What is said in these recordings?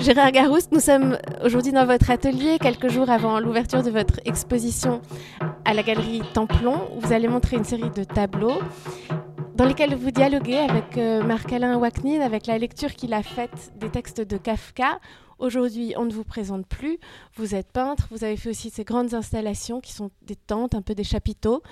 Gérard Garouste, nous sommes aujourd'hui dans votre atelier, quelques jours avant l'ouverture de votre exposition à la galerie Templon. Vous allez montrer une série de tableaux dans lesquels vous dialoguez avec euh, Marc-Alain Waknin, avec la lecture qu'il a faite des textes de Kafka. Aujourd'hui, on ne vous présente plus. Vous êtes peintre, vous avez fait aussi ces grandes installations qui sont des tentes, un peu des chapiteaux.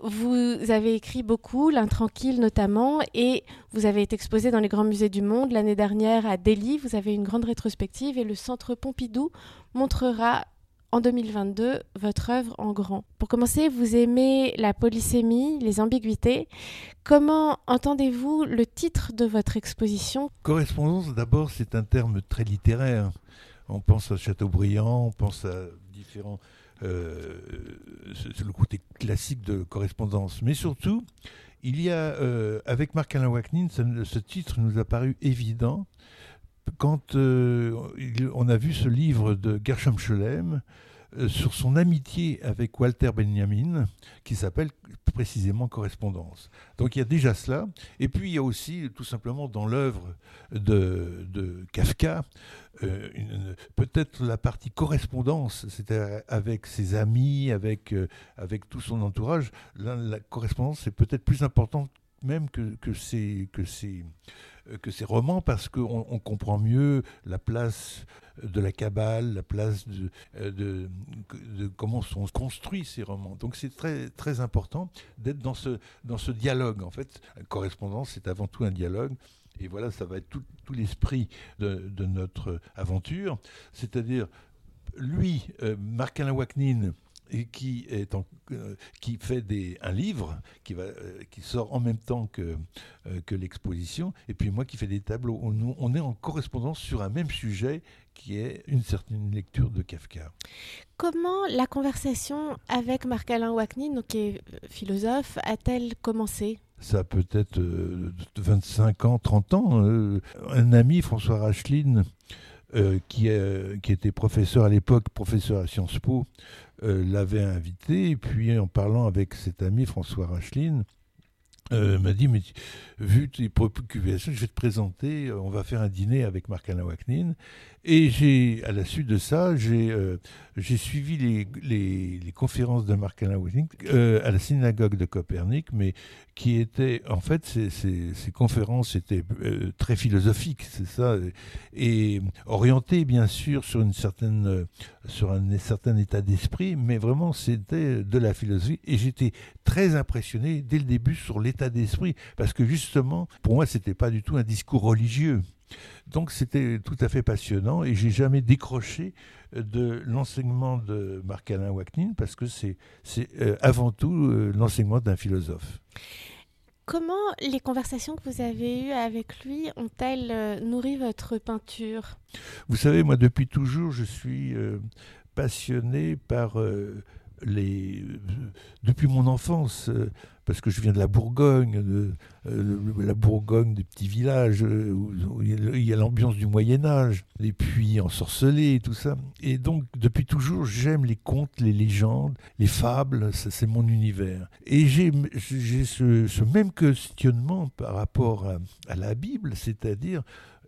Vous avez écrit beaucoup, l'intranquille notamment, et vous avez été exposé dans les grands musées du monde. L'année dernière à Delhi, vous avez une grande rétrospective et le Centre Pompidou montrera en 2022 votre œuvre en grand. Pour commencer, vous aimez la polysémie, les ambiguïtés. Comment entendez-vous le titre de votre exposition? Correspondance, d'abord, c'est un terme très littéraire. On pense à Chateaubriand, on pense à différents... Euh, c'est le côté classique de correspondance. Mais surtout, il y a, euh, avec Marc-Alain Waknin, ce titre nous a paru évident quand euh, on a vu ce livre de Gershom Scholem euh, sur son amitié avec Walter Benjamin, qui s'appelle précisément Correspondance. Donc il y a déjà cela. Et puis il y a aussi, tout simplement, dans l'œuvre de, Kafka, euh, peut-être la partie correspondance, c'est-à-dire avec ses amis, avec, avec tout son entourage. la correspondance est peut-être plus importante même que, que, ces, que, euh, que ces romans parce qu'on on comprend mieux la place de la cabale, la place de, euh, de, comment sont construits ces romans. Donc c'est très, très important d'être dans ce, dans ce dialogue. En fait, la correspondance, c'est avant tout un dialogue. Et voilà, ça va être tout, l'esprit de, notre aventure. C'est-à-dire, lui, euh, Marc-Alain Waknin, et qui, est euh, qui fait des, un livre qui, va, euh, qui sort en même temps que, euh, que l'exposition, et puis moi qui fais des tableaux. On, on, est en correspondance sur un même sujet qui est une certaine lecture de Kafka. Comment la conversation avec Marc-Alain Waknin, qui est philosophe, a-t-elle commencé? Ça a peut-être 25 ans, 30 ans. un ami, François Racheline, qui, qui, était professeur à l'époque, professeur à Sciences Po, euh, l'avait invité, et puis en parlant avec cet ami François Racheline, euh, m'a dit, vu tes préoccupations, je vais te présenter, on va faire un dîner avec Marc-Alain Waknin. Et j'ai, à la suite de ça, j'ai, euh, suivi les, conférences de Marc-Alain Waknin à la synagogue de Copernic, mais qui étaient, en fait, ces, ces, ces conférences étaient très philosophiques, c'est ça, et orientées, bien sûr, sur une certaine, sur un certain état d'esprit, mais vraiment, c'était de la philosophie. Et j'étais très impressionné dès le début sur l'état d'esprit, parce que justement, pour moi, c'était pas du tout un discours religieux. Donc c'était tout à fait passionnant et j'ai jamais décroché de l'enseignement de Marc-Alain Waknin parce que c'est euh, avant tout euh, l'enseignement d'un philosophe. Comment les conversations que vous avez eues avec lui ont-elles euh, nourri votre peinture? Vous savez, moi depuis toujours, je suis passionné par les, depuis mon enfance, parce que je viens de la Bourgogne, de, euh, la Bourgogne des petits villages euh, où, il y a l'ambiance du Moyen Âge, les puits ensorcelés, tout ça. Et donc depuis toujours, j'aime les contes, les légendes, les fables, c'est mon univers. Et j'ai ce, même questionnement par rapport à, à la Bible, c'est-à-dire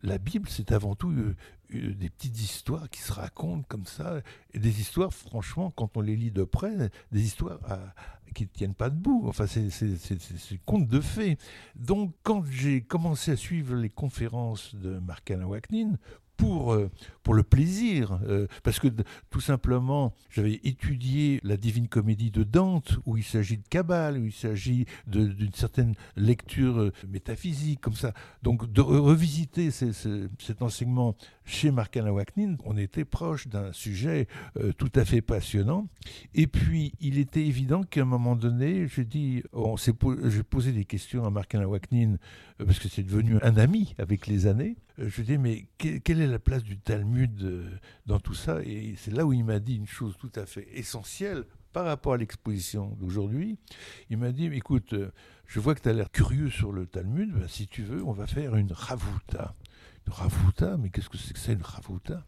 la Bible, c'est avant tout euh, des petites histoires qui se racontent comme ça, et des histoires, franchement, quand on les lit de près, des histoires à, qui ne tiennent pas debout. Enfin, c'est conte de fées. Donc, quand j'ai commencé à suivre les conférences de Marc-Alain Waknin, pour, euh, pour le plaisir, euh, parce que tout simplement, j'avais étudié la Divine Comédie de Dante, où il s'agit de Kabbale, où il s'agit d'une certaine lecture euh, métaphysique, comme ça. Donc de revisiter cet enseignement chez Marc-Alain Waknin, on était proche d'un sujet tout à fait passionnant. Et puis, il était évident qu'à un moment donné, j'ai posé des questions à Marc-Alain Waknin, parce que c'est devenu un ami avec les années. Je lui ai dit, mais quelle est la place du Talmud euh, dans tout ça? Et c'est là où il m'a dit une chose tout à fait essentielle par rapport à l'exposition d'aujourd'hui. Il m'a dit, écoute, euh, je vois que tu as l'air curieux sur le Talmud, ben, si tu veux, on va faire une ravuta. Une ravuta, mais qu'est-ce que c'est que ça, une ravuta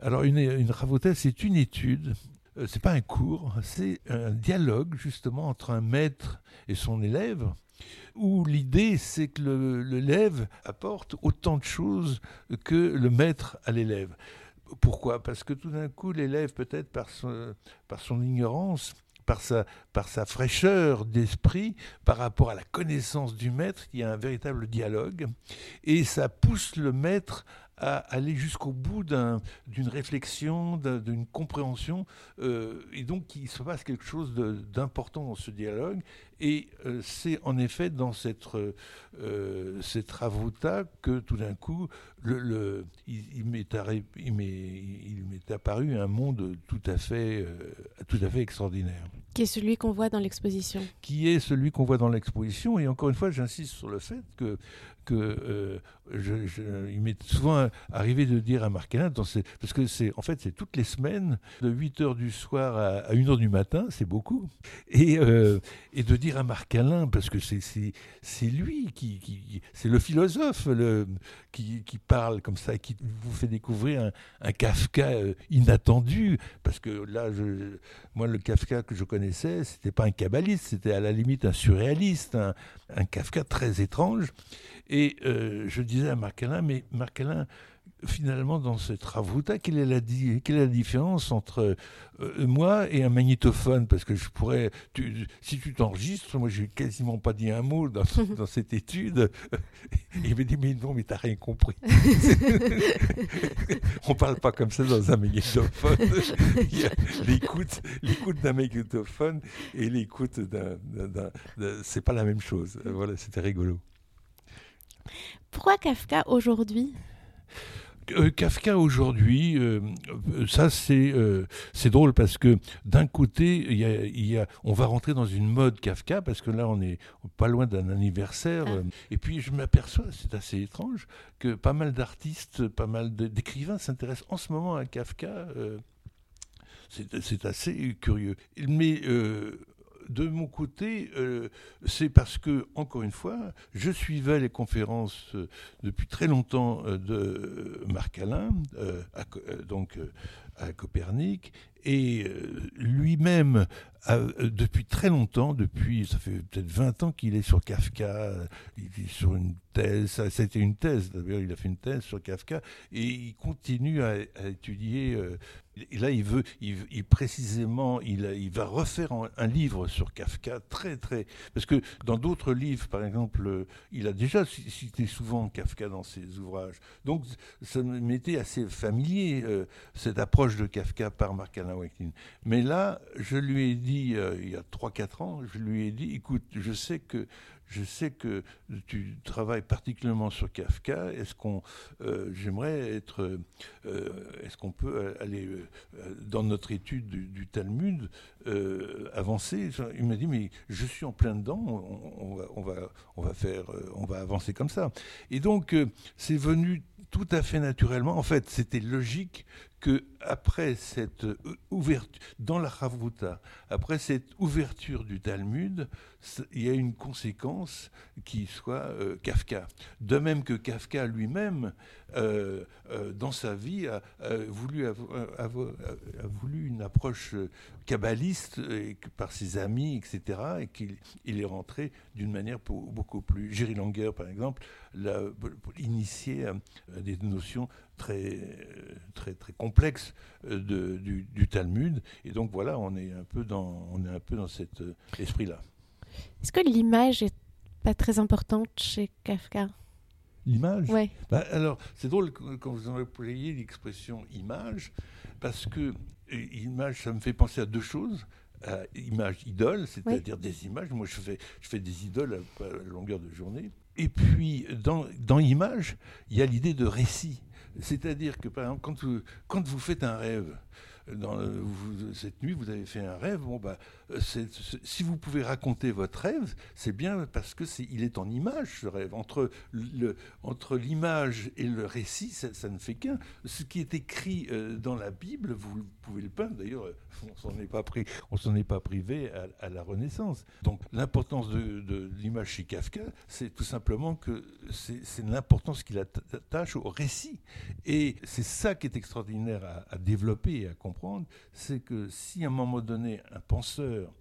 Alors, une, une ravuta, c'est une étude euh, c'est pas un cours, c'est un dialogue justement entre un maître et son élève où l'idée c'est que l'élève apporte autant de choses que le maître à l'élève. Pourquoi? Parce que tout d'un coup, l'élève, peut-être par son, ignorance, par sa, par sa fraîcheur d'esprit, par rapport à la connaissance du maître, il y a un véritable dialogue, et ça pousse le maître à aller jusqu'au bout d'une réflexion, d'une compréhension, euh, et donc il se passe quelque chose d'important dans ce dialogue. Et euh, c'est en effet dans cette, euh, cette que tout d'un coup, le, il, m'est apparu un monde tout à fait, tout à fait extraordinaire. Qui est celui qu'on voit dans l'exposition. Qui est celui qu'on voit dans l'exposition. Et encore une fois, j'insiste sur le fait que que euh, je, il m'est souvent arrivé de dire à Marc Alain, parce que c'est en fait c'est toutes les semaines, de 8 h du soir à, 1 h du matin, c'est beaucoup, et, euh, et de dire à Marc Alain, parce que c'est lui qui, qui c'est le philosophe le, qui, parle comme ça, qui vous fait découvrir un, Kafka euh, inattendu, parce que là, moi le Kafka que je connaissais, c'était pas un kabbaliste, c'était à la limite un surréaliste, un, un Kafka très étrange. Et euh, je disais à Marc Alain, mais Marc Alain, finalement, dans ce travaux quelle est la, quelle est la différence entre euh, moi et un magnétophone? Parce que je pourrais, si tu t'enregistres, moi, j'ai quasiment pas dit un mot dans, dans cette étude. il me dit, mais non, mais t'as rien compris. On parle pas comme ça dans un magnétophone. l'écoute, l'écoute d'un magnétophone et l'écoute d'un, c'est pas la même chose. Voilà, c'était rigolo. Pourquoi Kafka aujourd'hui? Euh, Kafka aujourd'hui, euh, ça c'est euh, c'est drôle parce que d'un côté, il y a, on va rentrer dans une mode Kafka parce que là on est pas loin d'un anniversaire. Ah. et puis je m'aperçois, c'est assez étrange, que pas mal d'artistes, pas mal d'écrivains s'intéressent en ce moment à Kafka. c'est assez curieux. Mais de mon côté, euh, c'est parce que, encore une fois, je suivais les conférences euh, depuis très longtemps euh, de Marc Alain, donc à Copernic, et lui-même, depuis très longtemps, depuis, ça fait peut-être 20 ans qu'il est sur Kafka, il est sur une thèse, ça, a été une thèse, d'ailleurs il a fait une thèse sur Kafka, et il continue à, étudier et là, il veut, il, précisément, il, va refaire un, livre sur Kafka très, très. Parce que dans d'autres livres, par exemple, il a déjà cité souvent Kafka dans ses ouvrages. Donc, ça m'était assez familier, euh, cette approche de Kafka par Marc-Alain Wakelin. Mais là, je lui ai dit, euh, il y a 3-4 ans, je lui ai dit écoute, je sais que je sais que tu travailles particulièrement sur Kafka. Est-ce qu'on, euh, j'aimerais être, euh, est-ce qu'on peut aller euh, dans notre étude du, Talmud avancer? Il m'a dit mais je suis en plein dedans. On, va, on va, on va faire, on va avancer comme ça. Et donc c'est venu tout à fait naturellement. En fait, c'était logique que après cette ouverture dans la Chavruta, après cette ouverture du Talmud, il y a une conséquence qui soit euh, Kafka. De même que Kafka lui-même, euh, euh, dans sa vie, a, voulu, une approche kabbaliste par ses amis, etc., et qu'il il est rentré d'une manière beaucoup plus. Jerry Langer, par exemple, l'a initié à, des notions très, très, très complexes de, du, du, Talmud. Et donc voilà, on est un peu dans, on est un peu dans cet esprit-là. Est-ce que l'image est pas très importante chez Kafka? L'image? Oui. Bah, alors, c'est drôle quand vous employez l'expression image, parce que image, ça me fait penser à deux choses. À image idole, c'est-à-dire des images. Moi, je fais, je fais des idoles à, longueur de journée. Et puis, dans, dans image, il y a l'idée de récit. C'est-à-dire que, par exemple, quand quand vous faites un rêve, cette nuit, vous avez fait un rêve. Bon, bah, si vous pouvez raconter votre rêve, c'est bien parce que est, il est en image ce rêve. Entre l'image et le récit, ça, ne fait qu'un. Ce qui est écrit euh, dans la Bible, vous pouvez le peindre. D'ailleurs, on s'en est pas pris, on s'en est pas privé à, la Renaissance. Donc, l'importance de, l'image chez Kafka, c'est tout simplement que c'est l'importance qu'il attache au récit. Et c'est ça qui est extraordinaire à, à développer et à comprendre c'est que si à un moment donné, un penseur,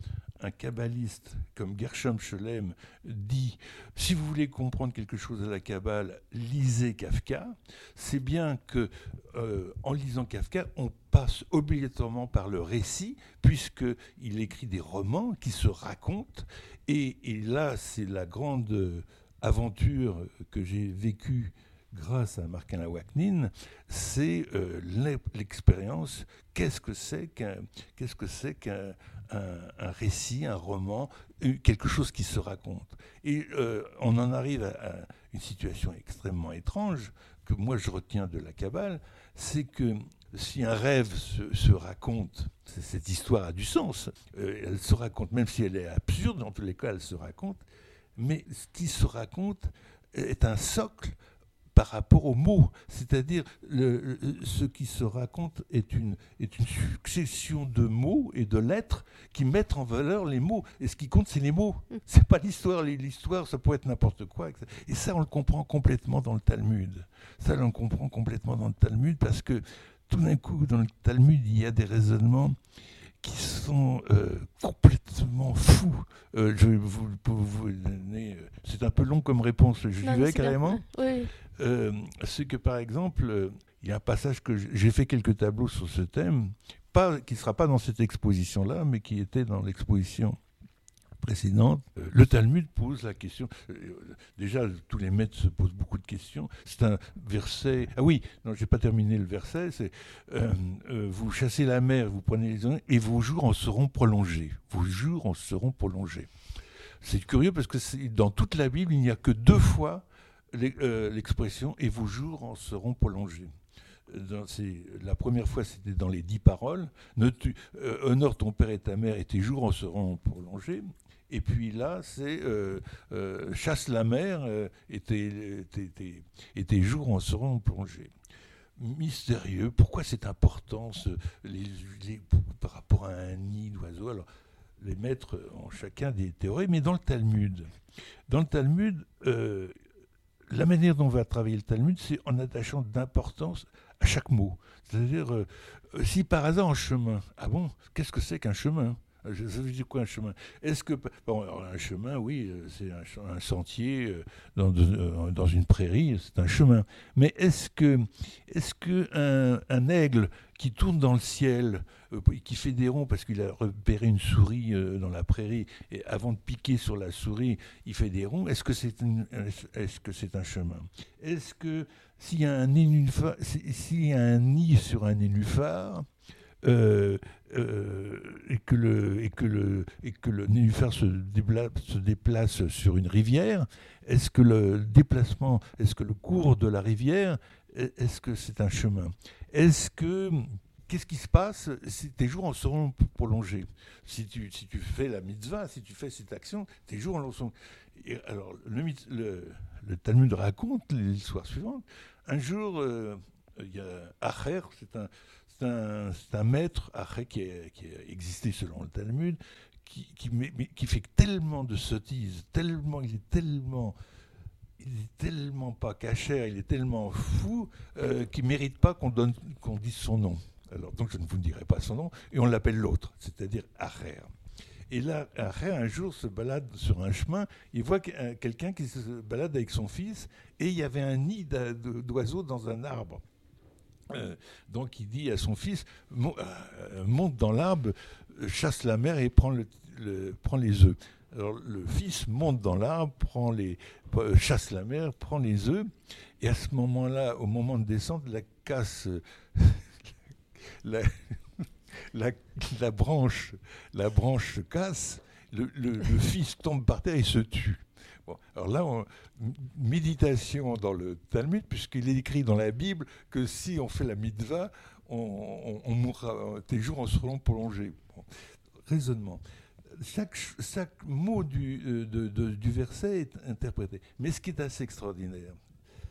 un kabbaliste comme Gershom Scholem dit si vous voulez comprendre quelque chose à la Kabbale, lisez Kafka, c'est bien que euh, en lisant Kafka, on passe obligatoirement par le récit, puisqu'il écrit des romans qui se racontent. Et, et là, c'est la grande aventure que j'ai vécue grâce à Marc-Alain Waknin, c'est euh, l'expérience. Qu'est-ce que c'est qu'un récit, un roman, quelque chose qui se raconte. Et euh, on en arrive à, une situation extrêmement étrange que moi je retiens de la Kabbale, c'est que si un rêve se, raconte, cette histoire a du sens. Euh, elle se raconte, même si elle est absurde, dans tous les cas, elle se raconte. Mais ce qui se raconte est un socle par rapport aux mots. C'est-à-dire, ce qui se raconte est une, est une succession de mots et de lettres qui mettent en valeur les mots. Et ce qui compte, c'est les mots. Mm. C'est pas l'histoire. L'histoire, ça peut être n'importe quoi. Et ça, on le comprend complètement dans le Talmud. Ça, on le comprend complètement dans le Talmud parce que tout d'un coup, dans le Talmud, il y a des raisonnements qui sont euh, complètement fous. Euh, je vais vous, vous donner. Euh, c'est un peu long comme réponse. Je vais carrément. Oui. C'est que par exemple, il y a un passage que j'ai fait quelques tableaux sur ce thème, pas qui ne sera pas dans cette exposition-là, mais qui était dans l'exposition précédente, euh, le Talmud pose la question. Euh, déjà, tous les maîtres se posent beaucoup de questions. C'est un verset. Ah oui, non, j'ai pas terminé le verset. C'est euh, vous chassez la mer, vous prenez les hommes, et vos jours en seront prolongés. Vos jours en seront prolongés. C'est curieux parce que dans toute la Bible, il n'y a que deux fois l'expression et vos jours en seront prolongés. la première fois, c'était dans les dix paroles. Tu, honore ton père et ta mère, et tes jours en seront prolongés. Et puis là, c'est euh, euh, chasse la mer euh, et, tes, jours en seront plongés. Mystérieux, pourquoi c'est important par rapport à un nid d'oiseaux? Alors, les maîtres ont chacun des théories, mais dans le Talmud, dans le Talmud, la manière dont on va travailler le Talmud, c'est en attachant d'importance à chaque mot. C'est-à-dire, si par hasard en chemin, ah bon, qu'est-ce que c'est qu'un chemin? Je, veux dire quoi un chemin? Est-ce que bon, un chemin, oui, euh, c'est un, sentier euh, dans, euh, dans, une prairie, c'est un chemin. Mais est-ce que est-ce que un, aigle qui tourne dans le ciel, qui fait des ronds parce qu'il a repéré une souris dans la prairie et avant de piquer sur la souris, il fait des ronds. Est-ce que c'est est-ce que c'est un chemin? Est-ce que s'il y a un s'il y a un nid sur un nénuphar euh, euh, et, que le, et, que le, et que le nénuphar se déplace, se déplace sur une rivière, est-ce que le déplacement, est-ce que le cours de la rivière, est-ce que c'est un chemin? Est-ce que qu'est-ce qui se passe si tes jours en seront prolongés? Si tu, si tu fais la mitzvah, si tu fais cette action, tes jours en seront. Et alors, le, le, Talmud raconte l'histoire suivante. Un jour, euh, il y a Acher, c'est un, c'est un, maître, qui, a, qui a existé selon le Talmud, qui, fait tellement de sottises, tellement, il est tellement il est tellement pas cachère, il est tellement fou euh, qu'il mérite pas qu'on dise son nom. Alors donc je ne vous dirai pas son nom et on l'appelle l'autre, c'est-à-dire Acher. Et là, Acher un jour se balade sur un chemin, il voit euh, quelqu'un qui se balade avec son fils et il y avait un nid d'oiseaux dans un arbre. Euh, donc il dit à son fils, euh, monte dans l'arbre, chasse la mer et prends, le, prend les œufs. Alors le fils monte dans l'arbre, prend les, chasse la mer, prend les œufs, et à ce moment-là, au moment de descendre, la casse, la, branche, la branche se casse, le, fils tombe par terre et se tue alors là, méditation dans le Talmud, puisqu'il est écrit dans la Bible que si on fait la mitzvah, on, mourra, tes jours en seront prolongés. raisonnement. Chaque, mot du, euh, du, verset est interprété. Mais ce qui est assez extraordinaire,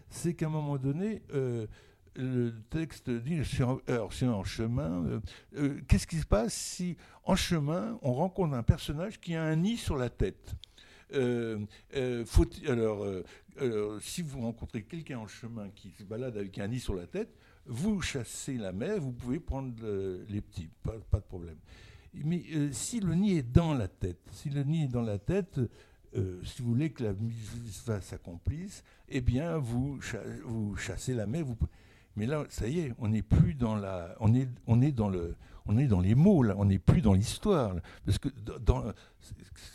c'est qu'à un moment donné, euh, le texte dit, alors c'est en chemin, euh, qu'est-ce qui se passe si en chemin on rencontre un personnage qui a un nid sur la tête? Euh, euh, alors, euh, alors, si vous rencontrez quelqu'un en chemin qui se balade avec un nid sur la tête, vous chassez la mère, vous pouvez prendre les petits, pas, de problème. Mais si le nid est dans la tête, si le nid est dans la tête, si vous voulez que la mise s'accomplisse, eh bien, vous, chassez la. Vous... Mais là, ça y est, on n'est plus dans la, on est, on est dans le, on est dans les mots, là, on n'est plus dans l'histoire. Parce que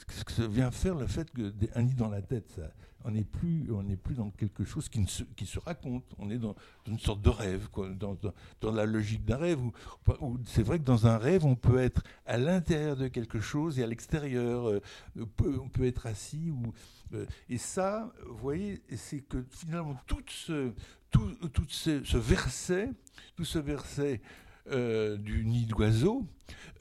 ce que vient faire le fait qu'un nid dans la tête, ça, on n'est plus, plus dans quelque chose qui, se, raconte. On est dans, une sorte de rêve, dans, la logique d'un rêve. Où, c'est vrai que dans un rêve, on peut être à l'intérieur de quelque chose et à l'extérieur. Euh, on peut être assis. Ou, euh, et ça, vous voyez, c'est que finalement, tout ce, tout, tout ce, verset, tout ce verset euh, du nid d'oiseau,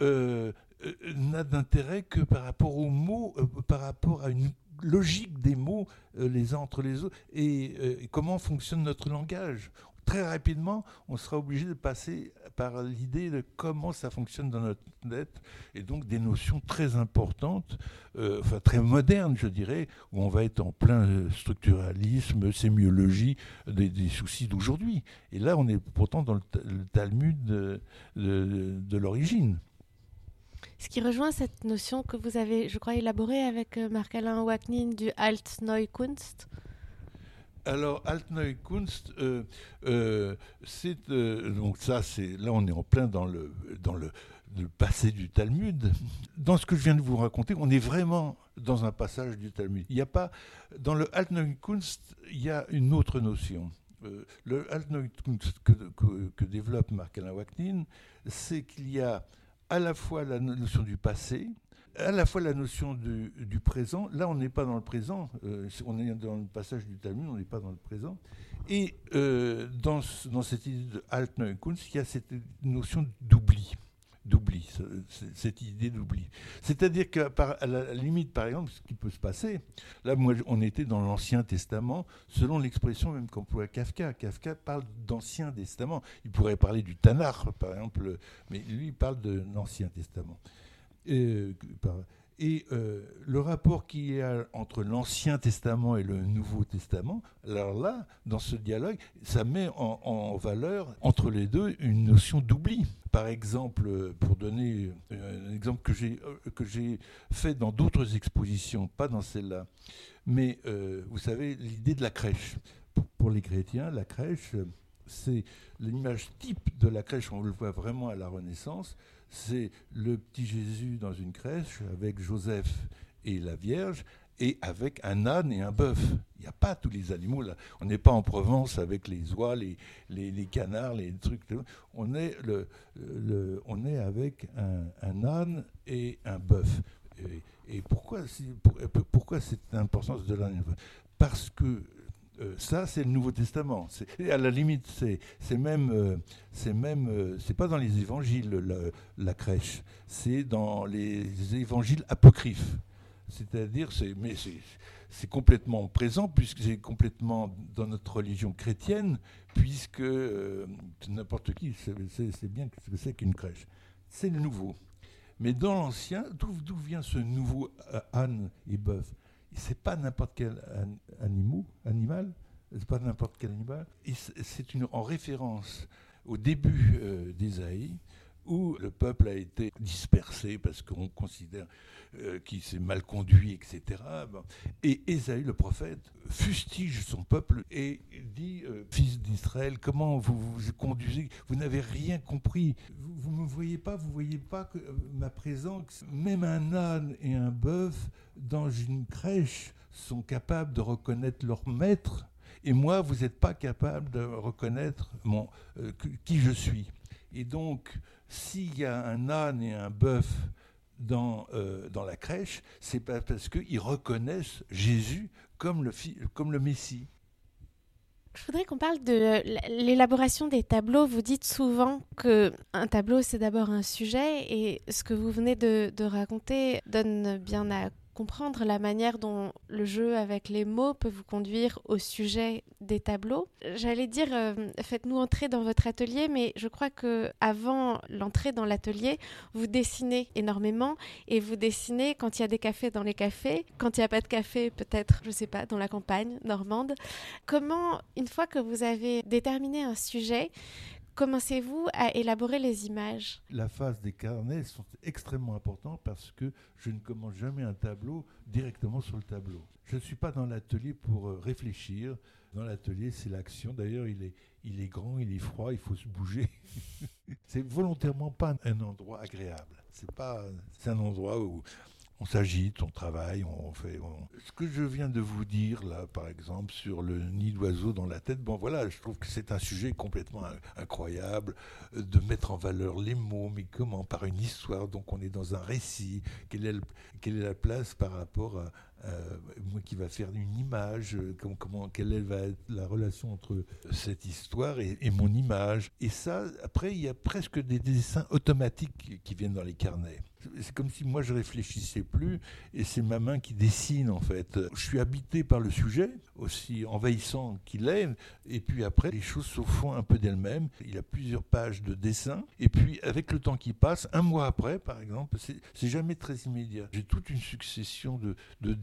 n'a d'intérêt que par rapport aux mots, par rapport à une logique des mots euh, les uns entre les autres euh, et, comment fonctionne notre langage? Très rapidement, on sera obligé de passer par l'idée de comment ça fonctionne dans notre tête, et donc des notions très importantes, euh, enfin très modernes, je dirais, où on va être en plein structuralisme, sémiologie, des, soucis d'aujourd'hui. Et là, on est pourtant dans le, Talmud de l'origine. Ce qui rejoint cette notion que vous avez, je crois, élaborée avec euh, Marc-Alain Wacknin du Altneukunst. Alors, Altneukunst, euh, euh, c'est donc ça, c'est là on est en plein dans le dans le, passé du Talmud. Dans ce que je viens de vous raconter, on est vraiment dans un passage du Talmud. Il n'y a pas dans le Altneukunst, il y a une autre notion. le Altneukunst que, que, que développe Marc-Alain Wacknin, c'est qu'il y a à la fois la notion du passé, à la fois la notion du, présent. Là, on n'est pas dans le présent. Euh, on est dans le passage du Talmud, on n'est pas dans le présent. Et euh, dans, cette idée de Kunz, il y a cette notion d'oubli d'oubli, cette idée d'oubli. C'est-à-dire qu'à la limite, par exemple, ce qui peut se passer, là, moi, on était dans l'Ancien Testament, selon l'expression même qu'emploie Kafka. Kafka parle d'Ancien Testament. Il pourrait parler du Tanar, par exemple, mais lui, il parle de l'Ancien Testament. Et, et euh, le rapport qu'il y a entre l'Ancien Testament et le Nouveau Testament, alors là, dans ce dialogue, ça met en, valeur entre les deux une notion d'oubli. Par exemple, pour donner un exemple que j'ai, euh, fait dans d'autres expositions, pas dans celle-là, mais euh, vous savez, l'idée de la crèche. Pour, les chrétiens, la crèche, c'est l'image type de la crèche, on le voit vraiment à la Renaissance, c'est le petit Jésus dans une crèche avec Joseph et la Vierge et avec un âne et un bœuf. Il n'y a pas tous les animaux là. On n'est pas en Provence avec les oies, les, les, canards, les trucs. On est, le, on est avec un, âne et un bœuf. Et, pourquoi, pourquoi cette importance de l'âne Parce que euh, ça, c'est le Nouveau Testament. À la limite, c'est même, euh, c'est même, euh, c'est pas dans les évangiles la, crèche, c'est dans les évangiles apocryphes. C'est-à-dire, c'est, mais c'est complètement présent puisque c'est complètement dans notre religion chrétienne, puisque n'importe qui sait bien ce que c'est qu'une crèche. C'est le nouveau. Mais dans l'ancien, d'où vient ce nouveau âne et bœuf? C'est pas n'importe quel animal, animal c'est pas n'importe quel animal. C'est en référence au début euh, d'Ésaïe, où le peuple a été dispersé parce qu'on considère euh, qu'il s'est mal conduit, etc. Et Ésaïe, le prophète, fustige son peuple et dit euh, Fils d'Israël, comment vous vous conduisez? Vous n'avez rien compris. Vous ne me voyez pas, vous ne voyez pas que euh, ma présence, même un âne et un bœuf dans une crèche sont capables de reconnaître leur maître. Et moi, vous n'êtes pas capable de reconnaître mon, qui je suis. Et donc, s'il y a un âne et un bœuf dans, euh, dans la crèche, c'est pas parce qu'ils reconnaissent Jésus comme le, comme le Messie. Je voudrais qu'on parle de l'élaboration des tableaux. Vous dites souvent que un tableau, c'est d'abord un sujet, et ce que vous venez de raconter donne bien à comprendre la manière dont le jeu avec les mots peut vous conduire au sujet des tableaux. J'allais dire, euh, faites-nous entrer dans votre atelier, mais je crois que avant l'entrée dans l'atelier, vous dessinez énormément et vous dessinez quand il y a des cafés dans les cafés, quand il n'y a pas de café, peut-être, je ne sais pas, dans la campagne normande. Comment, une fois que vous avez déterminé un sujet, commencez-vous à élaborer les images? La phase des carnets sont extrêmement importants parce que je ne commence jamais un tableau directement sur le tableau. Je ne suis pas dans l'atelier pour euh, réfléchir. Dans l'atelier, c'est l'action. D'ailleurs, il est, il est grand, il est froid, il faut se bouger. c'est volontairement pas un endroit agréable. C'est pas, c'est un endroit où on s'agite, on travaille, on fait. Ce que je viens de vous dire là, par exemple, sur le nid d'oiseau dans la tête, bon voilà, je trouve que c'est un sujet complètement incroyable euh, de mettre en valeur les mots, mais comment Par une histoire. Donc on est dans un récit. Quelle est, quelle est la place par rapport à, moi qui va faire une image, euh, comment, quelle va être la relation entre cette histoire et, mon image. Et ça, après, il y a presque des dessins automatiques qui viennent dans les carnets. C'est comme si moi je réfléchissais plus et c'est ma main qui dessine en fait. Je suis habité par le sujet, aussi envahissant qu'il est, et puis après les choses se font un peu d'elles-mêmes. Il y a plusieurs pages de dessin et puis avec le temps qui passe, un mois après par exemple, c'est jamais très immédiat. J'ai toute une succession de, de,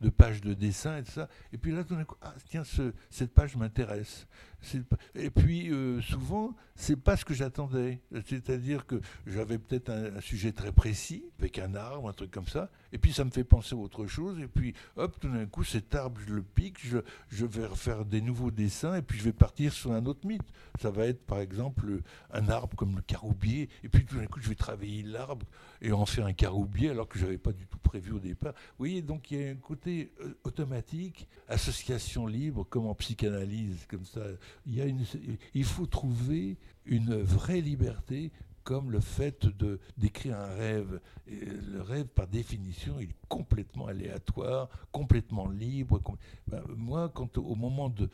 de, pages de dessin et tout ça. Et puis là, tout d'un coup, ah, tiens, ce, cette page m'intéresse. Et puis, euh, souvent, c'est pas ce que j'attendais. C'est-à-dire que j'avais peut-être un, sujet très précis, avec un arbre, un truc comme ça, et puis ça me fait penser à autre chose, et puis, hop, tout d'un coup, cet arbre, je le pique, je, vais faire des nouveaux dessins, et puis je vais partir sur un autre mythe. Ça va être, par exemple, un arbre comme le caroubier, et puis tout d'un coup, je vais travailler l'arbre et en faire un caroubier, alors que je n'avais pas du tout prévu au départ. Vous voyez, donc il y a un côté euh, automatique, association libre, comme en psychanalyse, comme ça il faut trouver une vraie liberté comme le fait de d'écrire un rêve. le rêve, par définition, il est complètement aléatoire, complètement libre. Ben, moi, quand au moment de,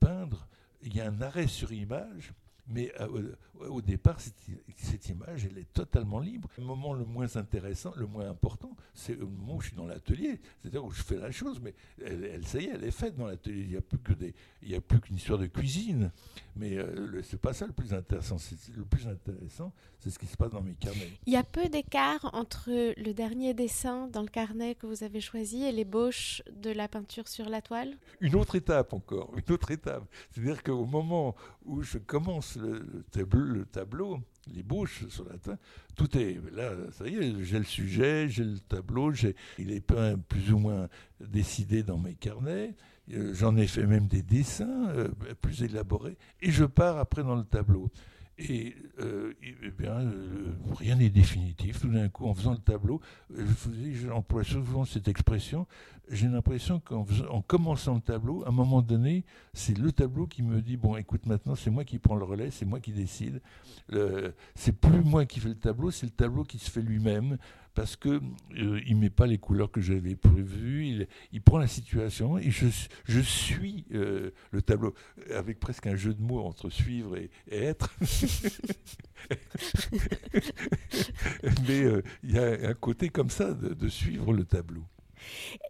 peindre, il y a un arrêt sur image mais euh, au départ, cette, image, elle est totalement libre. Le moment le moins intéressant, le moins important, c'est le moment où je suis dans l'atelier, c'est-à-dire où je fais la chose, mais elle, ça y est, elle est faite dans l'atelier. Il n'y a plus que des, il y a plus qu'une histoire de cuisine. Mais euh, c'est pas ça le plus intéressant. le plus intéressant, c'est ce qui se passe dans mes carnets. Il y a peu d'écart entre le dernier dessin dans le carnet que vous avez choisi et l'ébauche de la peinture sur la toile? Une autre étape encore, une autre étape. C'est-à-dire qu'au moment où je commence le, tableau, le tableau, les bouches sur la toile, tout est là, ça y est, j'ai le sujet, j'ai le tableau, il est peint plus ou moins décidé dans mes carnets, euh, j'en ai fait même des dessins euh, plus élaborés, et je pars après dans le tableau. Et, euh, eh bien, rien n'est définitif. Tout d'un coup, en faisant le tableau, j'emploie souvent cette expression, j'ai l'impression qu'en commençant le tableau, à un moment donné, c'est le tableau qui me dit bon, écoute, maintenant c'est moi qui prends le relais, c'est moi qui décide. c'est plus moi qui fais le tableau, c'est le tableau qui se fait lui-même parce que euh, il met pas les couleurs que j'avais prévues. Il, prend la situation et je, suis euh, le tableau avec presque un jeu de mots entre suivre et, être. Mais euh, il y a un côté comme ça de, suivre le tableau.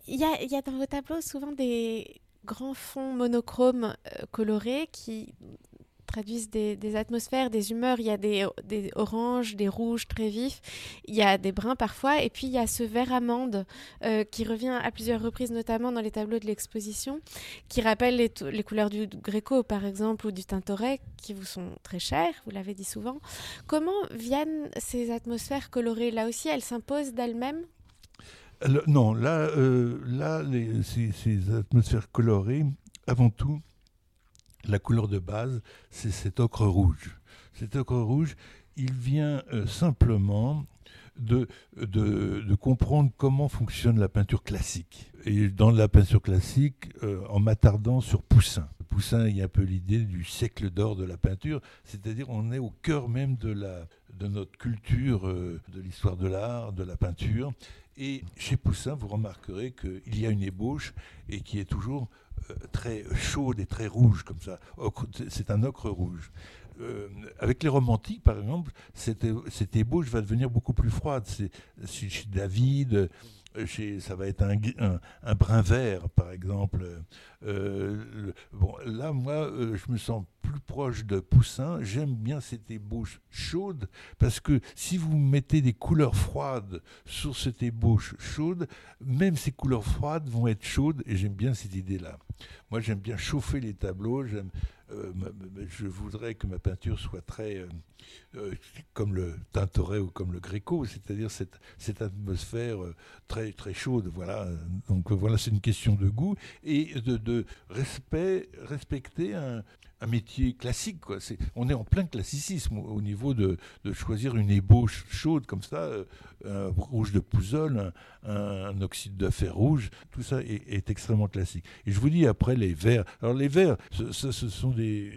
Il y a, dans vos tableaux souvent des grands fonds monochromes euh, colorés qui traduisent des, atmosphères, des humeurs. Il y a des, oranges, des rouges très vifs, il y a des bruns parfois, et puis il y a ce vert amande euh, qui revient à plusieurs reprises, notamment dans les tableaux de l'exposition, qui rappelle les, couleurs du Gréco, par exemple, ou du Tintoret, qui vous sont très chères, vous l'avez dit souvent. Comment viennent ces atmosphères colorées? Là aussi, elles s'imposent d'elles-mêmes? Non, là, euh, là ces, atmosphères colorées, avant tout, la couleur de base, c'est cet ocre rouge. Cet ocre rouge, il vient euh, simplement de, de, comprendre comment fonctionne la peinture classique. Et dans la peinture classique, euh, en m'attardant sur Poussin. Poussin, il y a un peu l'idée du siècle d'or de la peinture, c'est-à-dire on est au cœur même de, la, de notre culture, de l'histoire de l'art, de la peinture. Et chez Poussin, vous remarquerez qu'il y a une ébauche et qui est toujours euh, très chaude et très rouge comme ça. C'est un ocre rouge. Euh, avec les romantiques, par exemple, cette, ébauche va devenir beaucoup plus froide. C'est chez David, chez, ça va être un, un, brun vert, par exemple. Euh, bon, là, moi, je me sens plus proche de Poussin. J'aime bien cette ébauche chaude parce que si vous mettez des couleurs froides sur cette ébauche chaude, même ces couleurs froides vont être chaudes et j'aime bien cette idée-là. Moi, j'aime bien chauffer les tableaux. Euh, je voudrais que ma peinture soit très euh, euh, comme le Tintoret ou comme le Gréco, c'est-à-dire cette, atmosphère très très chaude. Voilà. Donc voilà, c'est une question de goût et de, de respect, respecter un métier classique. Quoi. on est en plein classicisme au, niveau de, choisir une ébauche chaude comme ça, euh, un rouge de Pouzol, un, oxyde de fer rouge, tout ça est, extrêmement classique. Et je vous dis après les verts. Alors les verts, ce, sont des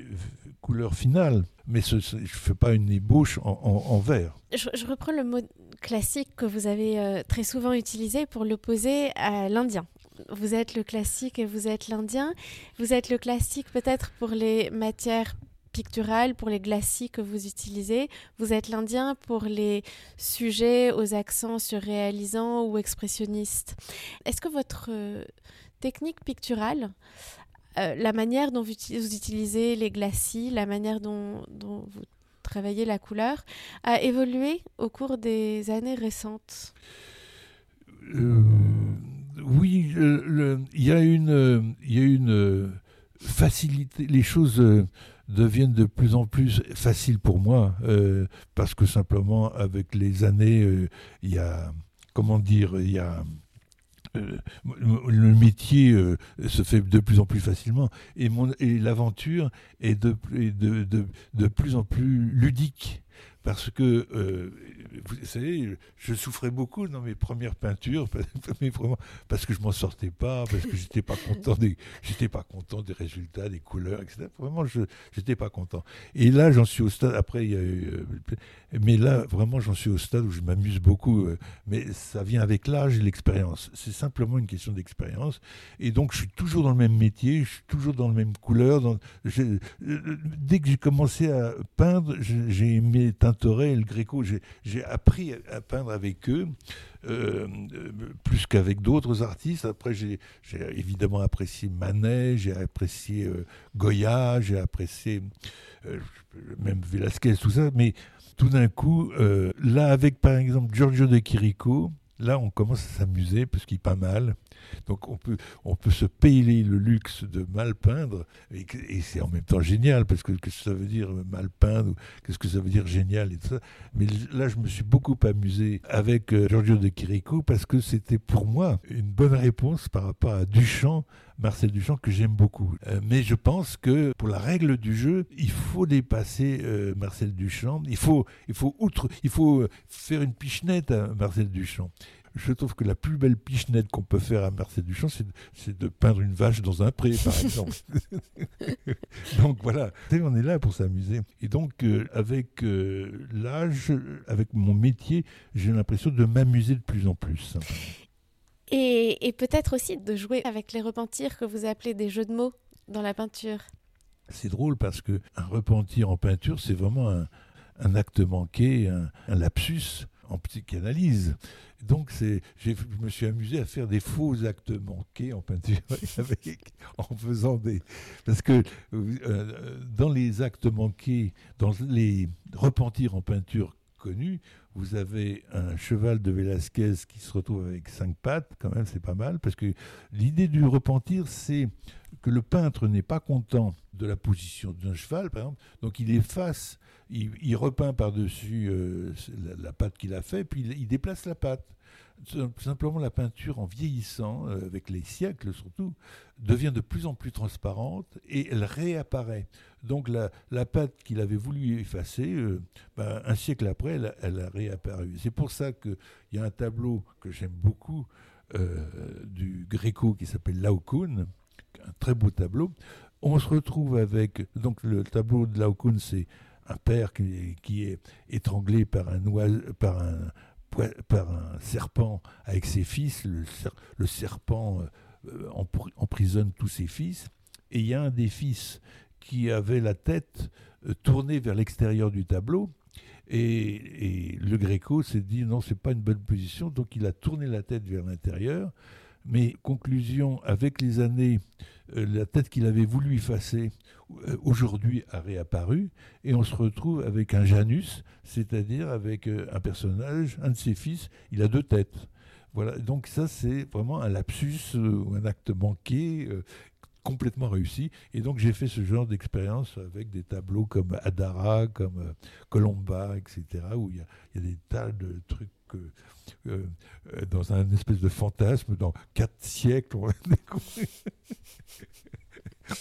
couleurs finales, mais je ne fais pas une ébauche en, vert. Je, reprends le mot classique que vous avez euh, très souvent utilisé pour l'opposer à l'indien vous êtes le classique et vous êtes l'indien. Vous êtes le classique peut-être pour les matières picturales, pour les glacis que vous utilisez. Vous êtes l'indien pour les sujets aux accents surréalisants ou expressionnistes. Est-ce que votre euh, technique picturale, euh, la manière dont vous, utilisez les glacis, la manière dont, vous travaillez la couleur, a évolué au cours des années récentes? Euh, oui, il y a une, y a une facilité. Les choses euh, deviennent de plus en plus faciles pour moi euh, parce que simplement avec les années, euh, il y a, comment dire, il y a le métier se fait de plus en plus facilement et, et l'aventure est de, de, de, de, plus en plus ludique parce que vous savez, je souffrais beaucoup dans mes premières peintures, parce que je m'en sortais pas, parce que j'étais pas content des, j'étais pas content des résultats, des couleurs, etc. Vraiment, je j'étais pas content. Et là, j'en suis au stade. Après, il y a eu, euh, mais là, vraiment, j'en suis au stade où je m'amuse beaucoup. Euh, mais ça vient avec l'âge et l'expérience. C'est simplement une question d'expérience. Et donc, je suis toujours dans le même métier, je suis toujours dans la même couleur. Euh, dès que j'ai commencé à peindre, j'ai aimé Tintoret le Gréco. J'ai appris à peindre avec eux, euh, plus qu'avec d'autres artistes. Après, j'ai évidemment apprécié Manet, j'ai apprécié euh, Goya, j'ai apprécié euh, même Velasquez, tout ça. Mais tout d'un coup, là, avec par exemple Giorgio de Chirico, là, on commence à s'amuser parce qu'il pas mal. Donc on peut, on peut se payer le luxe de mal peindre, et, c'est en même temps génial, parce que qu'est-ce que ça veut dire mal peindre, qu'est-ce que ça veut dire génial et tout ça. Mais là, je me suis beaucoup amusé avec euh, Giorgio de Chirico, parce que c'était pour moi une bonne réponse par rapport à Duchamp, Marcel Duchamp, que j'aime beaucoup. Euh, mais je pense que pour la règle du jeu, il faut dépasser euh, Marcel Duchamp. Il faut, il faut outre, il faut faire une pichenette à Marcel Duchamp je trouve que la plus belle pichenette qu'on peut faire à Marcel Duchamp, c'est de, peindre une vache dans un pré, par exemple. donc voilà, on est là pour s'amuser. Et donc, euh, avec euh, l'âge, avec mon métier, j'ai l'impression de m'amuser de plus en plus. Et, peut-être aussi de jouer avec les repentirs que vous appelez des jeux de mots dans la peinture. C'est drôle parce que un repentir en peinture, c'est vraiment un, acte manqué, un, lapsus en psychanalyse. Donc c'est, je me suis amusé à faire des faux actes manqués en peinture, en faisant des... Parce que euh, dans les actes manqués, dans les repentirs en peinture connus, vous avez un cheval de Velázquez qui se retrouve avec cinq pattes, quand même c'est pas mal, parce que l'idée du repentir, c'est que le peintre n'est pas content de la position d'un cheval, par exemple, donc il efface il, repeint par-dessus euh, la, pâte qu'il a fait, puis il, déplace la pâte. Simplement, la peinture, en vieillissant, euh, avec les siècles surtout, devient de plus en plus transparente et elle réapparaît. Donc la, pâte qu'il avait voulu effacer, euh, ben, un siècle après, elle, a réapparu. C'est pour ça qu'il y a un tableau que j'aime beaucoup du Gréco qui s'appelle Laocoon, un très beau tableau. On se retrouve avec, donc le tableau de Laocoon, c'est un père qui, est étranglé par un, par un, par un serpent avec ses fils, le, serpent euh, emprisonne tous ses fils, et il y a un des fils qui avait la tête euh, tournée vers l'extérieur du tableau, et, le Gréco s'est dit non, c'est pas une bonne position, donc il a tourné la tête vers l'intérieur, Mais conclusion, avec les années, euh, la tête qu'il avait voulu effacer euh, aujourd'hui a réapparu et on se retrouve avec un Janus, c'est-à-dire avec euh, un personnage, un de ses fils, il a deux têtes. Voilà, donc ça c'est vraiment un lapsus ou un acte manqué complètement réussi. Et donc j'ai fait ce genre d'expérience avec des tableaux comme Adara, comme Colomba, etc., où il y, a, des tas de trucs dans un espèce de fantasme, dans quatre siècles, on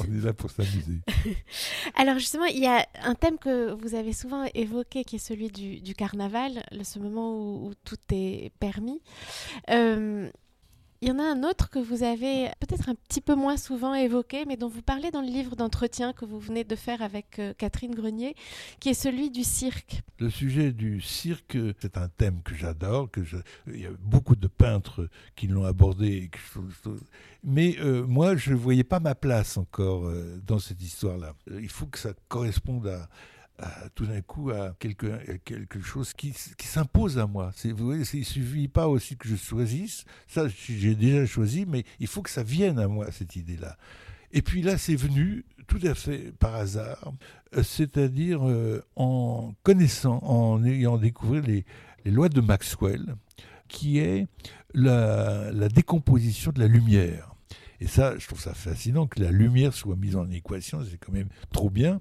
On est là pour s'amuser. Alors justement, il y a un thème que vous avez souvent évoqué qui est celui du, carnaval, ce moment où, tout est permis. Euh, il y en a un autre que vous avez peut-être un petit peu moins souvent évoqué, mais dont vous parlez dans le livre d'entretien que vous venez de faire avec euh, Catherine Grenier, qui est celui du cirque. Le sujet du cirque, c'est un thème que j'adore, que il y a beaucoup de peintres qui l'ont abordé, mais euh, moi, je ne voyais pas ma place encore euh, dans cette histoire-là. Il faut que ça corresponde à, tout d'un coup à quelque, quelque chose qui, qui s'impose à moi. Vous voyez, il ne suffit pas aussi que je choisisse, ça j'ai déjà choisi, mais il faut que ça vienne à moi, cette idée-là. Et puis là, c'est venu tout à fait par hasard, euh, c'est-à-dire euh, en connaissant, en ayant découvert les, les, lois de Maxwell, qui est la, la décomposition de la lumière. Et ça, je trouve ça fascinant que la lumière soit mise en équation, c'est quand même trop bien.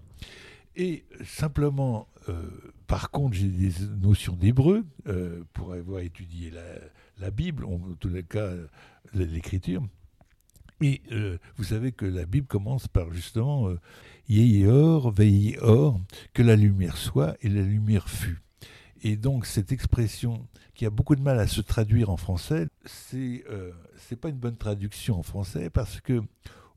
Et simplement, euh, par contre, j'ai des notions d'hébreu euh, pour avoir étudié la, Bible, en tous les cas l'écriture. Et euh, vous savez que la Bible commence par justement or, veillez or, que la lumière soit et la lumière fut. Et donc cette expression qui a beaucoup de mal à se traduire en français, c'est c'est pas une bonne traduction en français parce que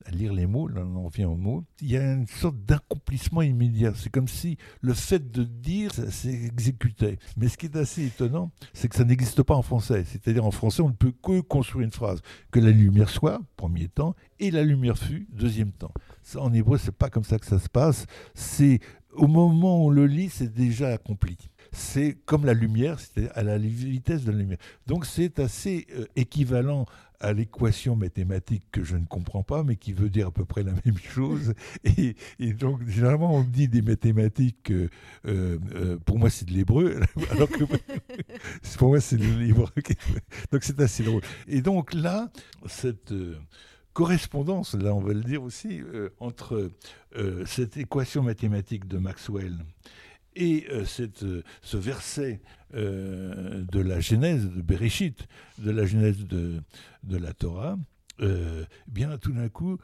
à lire les mots, là on revient aux mots, il y a une sorte d'accomplissement immédiat. C'est comme si le fait de dire s'exécutait. Mais ce qui est assez étonnant, c'est que ça n'existe pas en français. C'est-à-dire en français, on ne peut que construire une phrase. Que la lumière soit, premier temps, et la lumière fut, deuxième temps. Ça, en hébreu, c'est pas comme ça que ça se passe. C'est au moment où on le lit, c'est déjà accompli c'est comme la lumière, c'est à la vitesse de la lumière. Donc c'est assez euh, équivalent à l'équation mathématique que je ne comprends pas, mais qui veut dire à peu près la même chose. Et, donc, généralement, on dit des mathématiques, euh, euh, pour moi, c'est de l'hébreu, alors que pour moi, c'est de l'hébreu. donc, c'est assez drôle. Et donc, là, cette correspondance, là, on va le dire aussi, entre cette équation mathématique de Maxwell et euh, euh, ce verset euh, de la Genèse, de Bereshit, de la Genèse de, la Torah, bien tout d'un coup,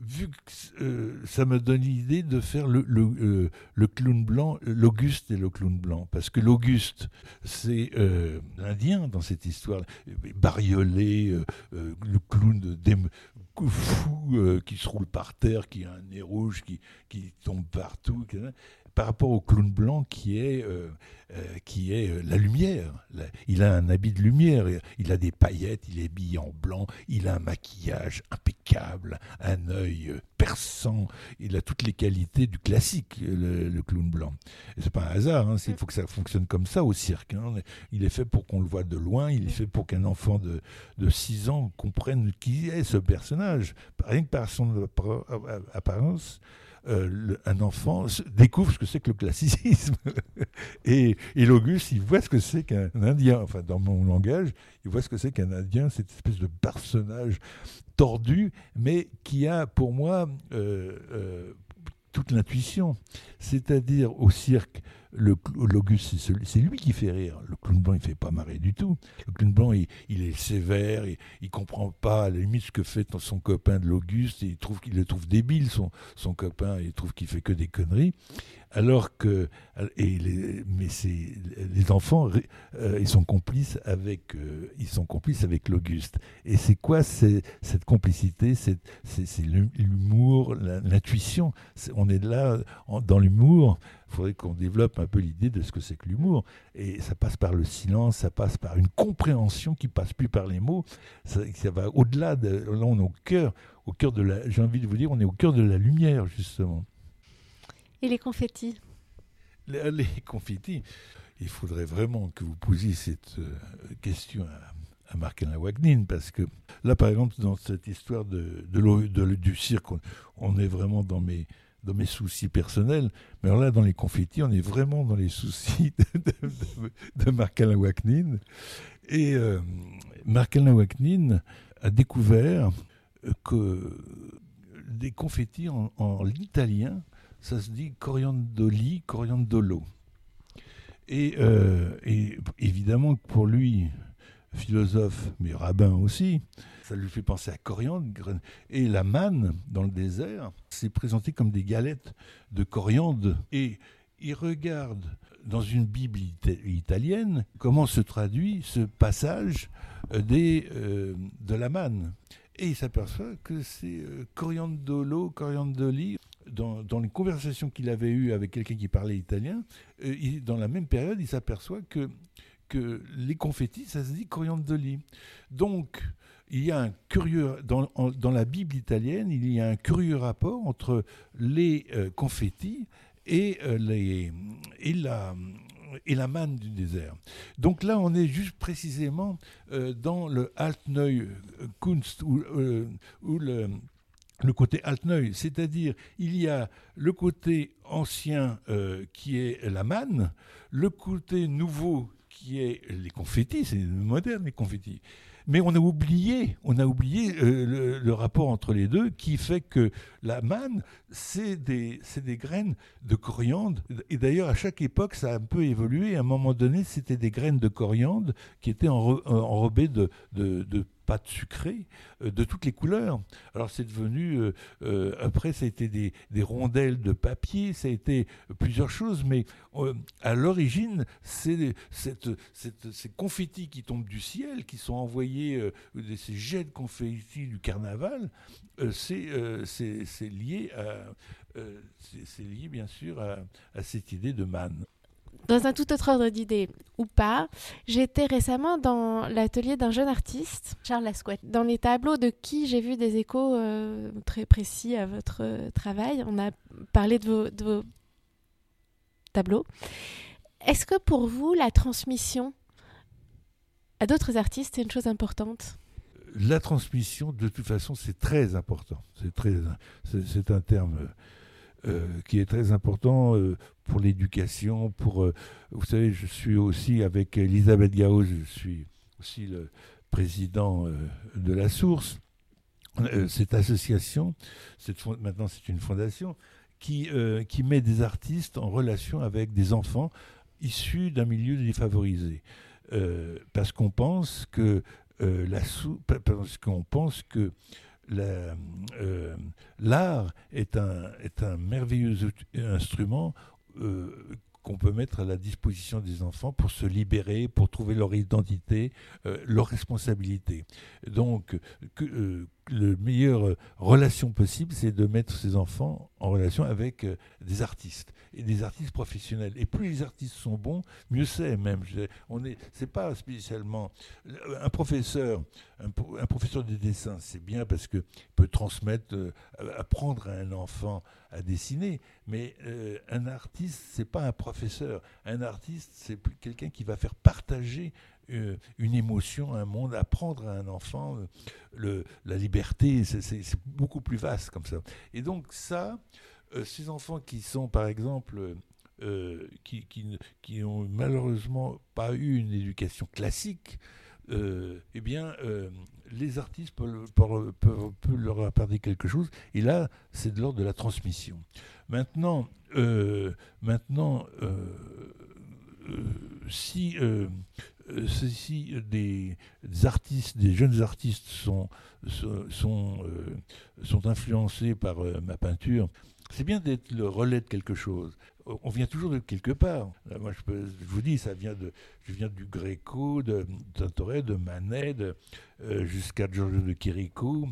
vu que ça me donne l'idée de faire le clown blanc, l'Auguste et le clown blanc. Parce que l'Auguste, c'est l'Indien dans cette histoire. Bariolé, le clown de, fou qui se roule par terre, qui a un nez rouge, qui, qui tombe partout par rapport au clown blanc qui est, euh, euh, qui est euh, la lumière. il a un habit de lumière, il a des paillettes, il est habillé en blanc, il a un maquillage impeccable, un œil perçant, il a toutes les qualités du classique, le, clown blanc. C'est pas un hasard, hein, il faut que ça fonctionne comme ça au cirque. Hein. Il est fait pour qu'on le voit de loin, il est fait pour qu'un enfant de, de 6 ans comprenne qui est ce personnage, rien que par son apparence. Euh, un enfant découvre ce que c'est que le classicisme. et, et l'Auguste, il voit ce que c'est qu'un Indien, enfin dans mon langage, il voit ce que c'est qu'un Indien, cette espèce de personnage tordu, mais qui a pour moi euh, euh, toute l'intuition. C'est-à-dire au cirque, l'Auguste, c'est lui qui fait rire. Le clown blanc, il fait pas marrer du tout. Le clown blanc, il, est sévère, il, il comprend pas à la limite ce que fait son copain de l'Auguste, il trouve le trouve débile, son, son copain, il trouve qu'il fait que des conneries. Alors que, et les, mais les enfants, euh, ils sont complices avec, euh, ils sont complices avec l'Auguste. Et c'est quoi cette complicité? C'est l'humour, l'intuition. On est là dans l'humour il faudrait qu'on développe un peu l'idée de ce que c'est que l'humour. Et ça passe par le silence, ça passe par une compréhension qui passe plus par les mots. Ça, va au-delà de. Là, on est au cœur, au cœur de la. J'ai envie de vous dire, on est au cœur de la lumière, justement. Et les confettis? Les, les confettis. Il faudrait vraiment que vous posiez cette euh, question à, à Marc-Alain Wagnin, parce que là, par exemple, dans cette histoire de, de, du cirque, on, est vraiment dans mes, dans mes soucis personnels, mais alors là, dans les confettis, on est vraiment dans les soucis de, Marc-Alain Wagnin. Et euh, Marc-Alain Wagnin a découvert que des confettis en, en italien, ça se dit coriandoli, coriandolo. Et, euh, et évidemment, pour lui, philosophe, mais rabbin aussi, ça lui fait penser à coriandre. Et la manne, dans le désert, c'est présenté comme des galettes de coriandre. Et il regarde dans une Bible italienne comment se traduit ce passage euh, des, euh, de la manne. Et il s'aperçoit que c'est euh, coriandolo, coriandoli dans, les conversations qu'il avait eues avec quelqu'un qui parlait italien, dans la même période, il s'aperçoit que, que les confettis, ça se dit coriandoli. Donc, il y a un curieux, dans, dans, la Bible italienne, il y a un curieux rapport entre les euh, confettis et, euh, et, la, et la manne du désert. Donc là, on est juste précisément dans le Altneu Kunst, ou le côté Altneuil, c'est-à-dire il y a le côté ancien euh, qui est la manne, le côté nouveau qui est les confettis, c'est moderne les confettis. Mais on a oublié, on a oublié euh, le, rapport entre les deux qui fait que la manne, c'est des, des, graines de coriandre. Et d'ailleurs, à chaque époque, ça a un peu évolué. À un moment donné, c'était des graines de coriandre qui étaient enrobées de, de, de pâte sucrée euh, de toutes les couleurs. Alors c'est devenu, euh, euh, après ça a été des, rondelles de papier, ça a été plusieurs choses, mais à l'origine, c'est ces confettis qui tombent du ciel, qui sont envoyés, ces jets de confettis du carnaval, c'est lié bien sûr à, à cette idée de manne. Dans un tout autre ordre d'idée ou pas, j'étais récemment dans l'atelier d'un jeune artiste, Charles Lasquette. Dans les tableaux de qui j'ai vu des échos euh, très précis à votre euh, travail. On a parlé de vos, de vos tableaux. Est-ce que pour vous, la transmission à d'autres artistes est une chose importante? La transmission, de toute façon, c'est très important. C'est très, c'est un terme euh, qui est très important euh, pour l'éducation, pour... Euh, vous savez, je suis aussi avec Elisabeth Gao, je suis aussi le président de la Source. cette association, cette, maintenant c'est une fondation, qui, qui met des artistes en relation avec des enfants issus d'un milieu défavorisé. parce qu'on pense que la parce qu'on pense que euh, l'art est, un, est un merveilleux instrument euh, qu'on peut mettre à la disposition des enfants pour se libérer, pour trouver leur identité, euh, leur responsabilité. Donc, que, le meilleure relation possible, c'est de mettre ces enfants en relation avec euh, des artistes et des artistes professionnels. Et plus les artistes sont bons, mieux c'est même. On est, c'est pas spécialement un professeur, un, professeur de dessin, c'est bien parce que peut transmettre, apprendre à un enfant à dessiner. Mais un artiste, c'est pas un professeur. Un artiste, c'est quelqu'un qui va faire partager euh, une émotion, un monde, apprendre à un enfant euh, la liberté, c'est beaucoup plus vaste comme ça. Et donc ça, euh, ces enfants qui sont par exemple, qui, qui, ont malheureusement pas eu une éducation classique, eh bien, les artistes peuvent, peuvent, leur apporter quelque chose. Et là, c'est de l'ordre de la transmission. Maintenant, maintenant si euh, si des, artistes, des jeunes artistes sont, sont, euh, influencés par euh, ma peinture, c'est bien d'être le relais de quelque chose. On vient toujours de quelque part. Moi, je, vous dis, ça vient de, je viens du Gréco, de Tintoret, de Manet, jusqu'à Giorgio de Chirico,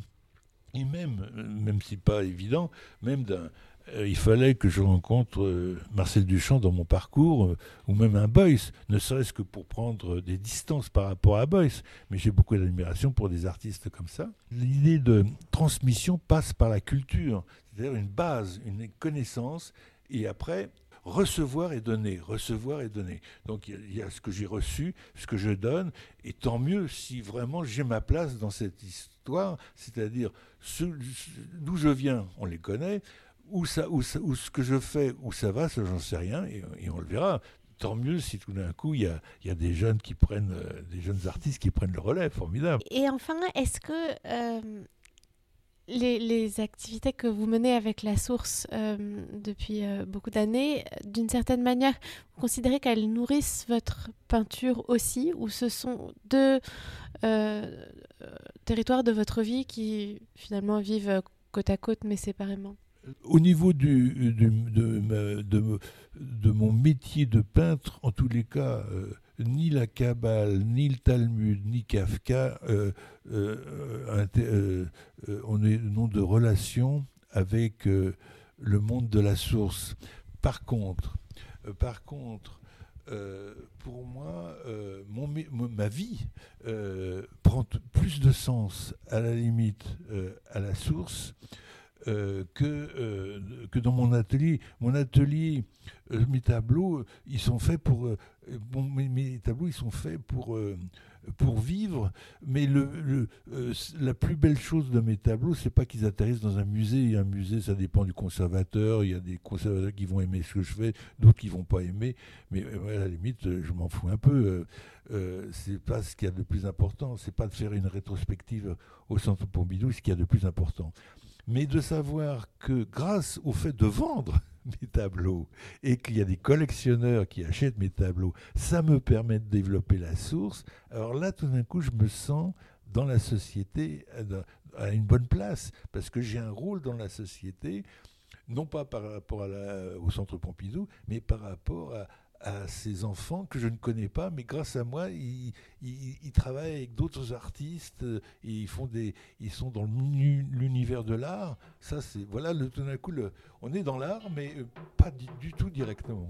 et même, même si pas évident, même d'un euh, il fallait que je rencontre euh, Marcel Duchamp dans mon parcours, euh, ou même un Boyce, ne serait-ce que pour prendre des distances par rapport à Boyce. Mais j'ai beaucoup d'admiration pour des artistes comme ça. L'idée de transmission passe par la culture, c'est-à-dire une base, une connaissance, et après, recevoir et donner, recevoir et donner. Donc il y, a ce que j'ai reçu, ce que je donne, et tant mieux si vraiment j'ai ma place dans cette histoire, c'est-à-dire d'où je viens, on les connaît, où, ça, où, ce que je fais, où ça va, ça j'en sais rien, et, on le verra tant mieux si tout d'un coup il y a, des jeunes qui prennent, euh, des jeunes artistes qui prennent le relais, formidable. Et enfin, est-ce que euh, les, activités que vous menez avec la source euh, depuis beaucoup d'années, d'une certaine manière, vous considérez qu'elles nourrissent votre peinture aussi, ou ce sont deux territoires de votre vie qui finalement vivent côte à côte mais séparément? Au niveau du, de, de, mon métier de peintre, en tous les cas, ni la Kabbale, ni le Talmud, ni Kafka, euh, euh, euh, on est de relation avec le monde de la source. Par contre, par contre, pour moi, mon, ma vie prend plus de sens à la limite à la source que, que dans mon atelier. Mon atelier, mes tableaux, ils sont faits pour mes, tableaux, ils sont faits pour, euh, pour vivre, mais le, euh, la plus belle chose de mes tableaux, c'est pas qu'ils atterrissent dans un musée. un musée, ça dépend du conservateur. Il y a des conservateurs qui vont aimer ce que je fais, d'autres qui vont pas aimer. Mais euh, à la limite, je m'en fous un peu. c'est pas ce qu'il y a de plus important. C'est pas de faire une rétrospective au Centre Pompidou, ce qu'il y a de plus important. Mais de savoir que grâce au fait de vendre, mes tableaux et qu'il y a des collectionneurs qui achètent mes tableaux, ça me permet de développer la source. Alors là, tout d'un coup, je me sens dans la société à une bonne place parce que j'ai un rôle dans la société, non pas par rapport au Centre Pompidou, mais par rapport à, à ces enfants que je ne connais pas, mais grâce à moi, ils, travaillent avec d'autres artistes et ils font des, ils sont dans l'univers de l'art. Ça, c'est voilà, le, tout d'un coup, on est dans l'art, mais euh, pas du tout directement.